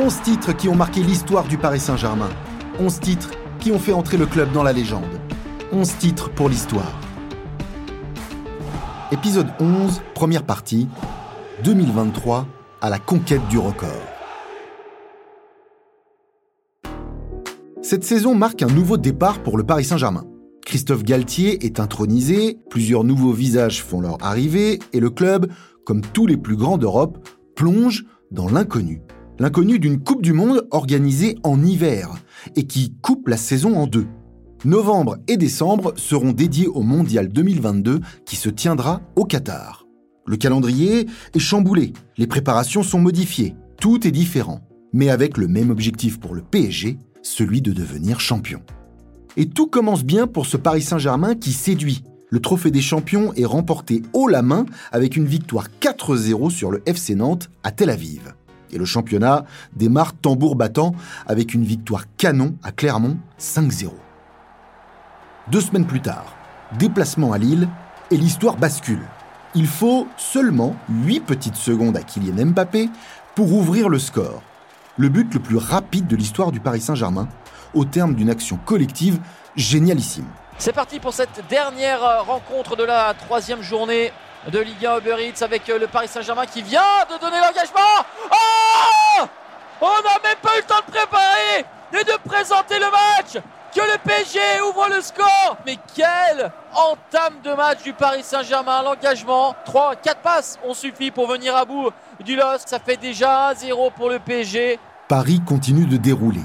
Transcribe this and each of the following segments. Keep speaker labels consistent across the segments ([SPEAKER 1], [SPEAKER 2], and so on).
[SPEAKER 1] 11 titres qui ont marqué l'histoire du Paris Saint-Germain. 11 titres qui ont fait entrer le club dans la légende. 11 titres pour l'histoire. Épisode 11, première partie, 2023, à la conquête du record. Cette saison marque un nouveau départ pour le Paris Saint-Germain. Christophe Galtier est intronisé, plusieurs nouveaux visages font leur arrivée et le club, comme tous les plus grands d'Europe, plonge dans l'inconnu. L'inconnu d'une Coupe du Monde organisée en hiver et qui coupe la saison en deux. Novembre et décembre seront dédiés au Mondial 2022 qui se tiendra au Qatar. Le calendrier est chamboulé, les préparations sont modifiées, tout est différent, mais avec le même objectif pour le PSG, celui de devenir champion. Et tout commence bien pour ce Paris Saint-Germain qui séduit. Le trophée des champions est remporté haut la main avec une victoire 4-0 sur le FC Nantes à Tel Aviv. Et le championnat démarre tambour battant avec une victoire canon à Clermont 5-0. Deux semaines plus tard, déplacement à Lille et l'histoire bascule. Il faut seulement 8 petites secondes à Kylian Mbappé pour ouvrir le score. Le but le plus rapide de l'histoire du Paris Saint-Germain au terme d'une action collective génialissime.
[SPEAKER 2] C'est parti pour cette dernière euh, rencontre de la troisième journée de Ligue 1 Uber Eats avec euh, le Paris Saint-Germain qui vient de donner l'engagement. Oh On n'a même pas eu le temps de préparer et de présenter le match. Que le PSG ouvre le score. Mais quelle entame de match du Paris Saint-Germain. L'engagement, 3, 4 passes ont suffi pour venir à bout du LOSC. Ça fait déjà 1-0 pour le PSG.
[SPEAKER 1] Paris continue de dérouler.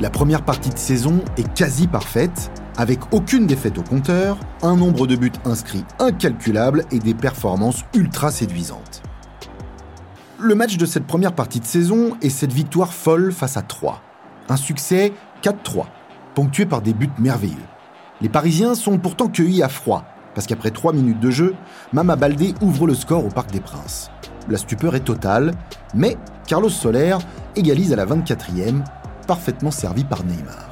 [SPEAKER 1] La première partie de saison est quasi parfaite, avec aucune défaite au compteur, un nombre de buts inscrits incalculable et des performances ultra séduisantes. Le match de cette première partie de saison est cette victoire folle face à 3. Un succès 4-3, ponctué par des buts merveilleux. Les Parisiens sont pourtant cueillis à froid, parce qu'après 3 minutes de jeu, Mama Baldé ouvre le score au Parc des Princes. La stupeur est totale, mais Carlos Soler égalise à la 24e parfaitement servi par Neymar.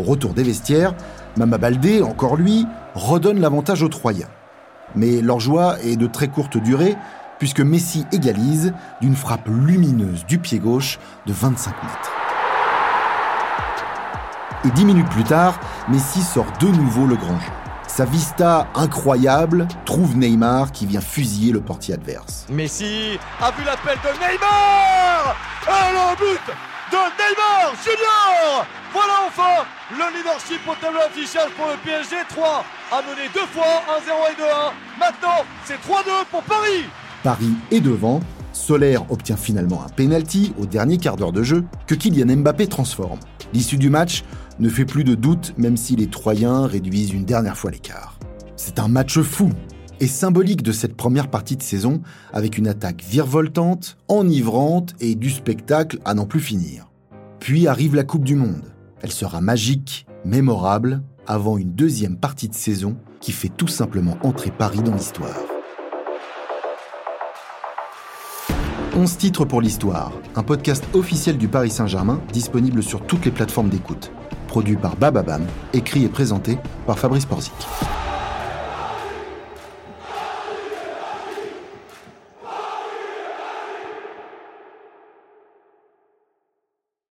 [SPEAKER 1] Au retour des vestiaires, Mama Baldé, encore lui, redonne l'avantage aux Troyens. Mais leur joie est de très courte durée, puisque Messi égalise d'une frappe lumineuse du pied gauche de 25 mètres. Et dix minutes plus tard, Messi sort de nouveau le grand jeu. Sa vista incroyable trouve Neymar qui vient fusiller le portier adverse.
[SPEAKER 3] Messi a vu l'appel de Neymar le but de Neymar Junior Voilà enfin le leadership au tableau affichage pour le PSG. 3 a mené deux fois, 1-0 et 2-1. Maintenant, c'est 3-2 pour Paris.
[SPEAKER 1] Paris est devant. Solaire obtient finalement un penalty au dernier quart d'heure de jeu que Kylian Mbappé transforme. L'issue du match ne fait plus de doute même si les Troyens réduisent une dernière fois l'écart. C'est un match fou et symbolique de cette première partie de saison avec une attaque virevoltante, enivrante et du spectacle à n'en plus finir. Puis arrive la Coupe du Monde. Elle sera magique, mémorable, avant une deuxième partie de saison qui fait tout simplement entrer Paris dans l'histoire. 11 titres pour l'histoire, un podcast officiel du Paris Saint-Germain disponible sur toutes les plateformes d'écoute. Produit par Bababam, écrit et présenté par Fabrice Porzic.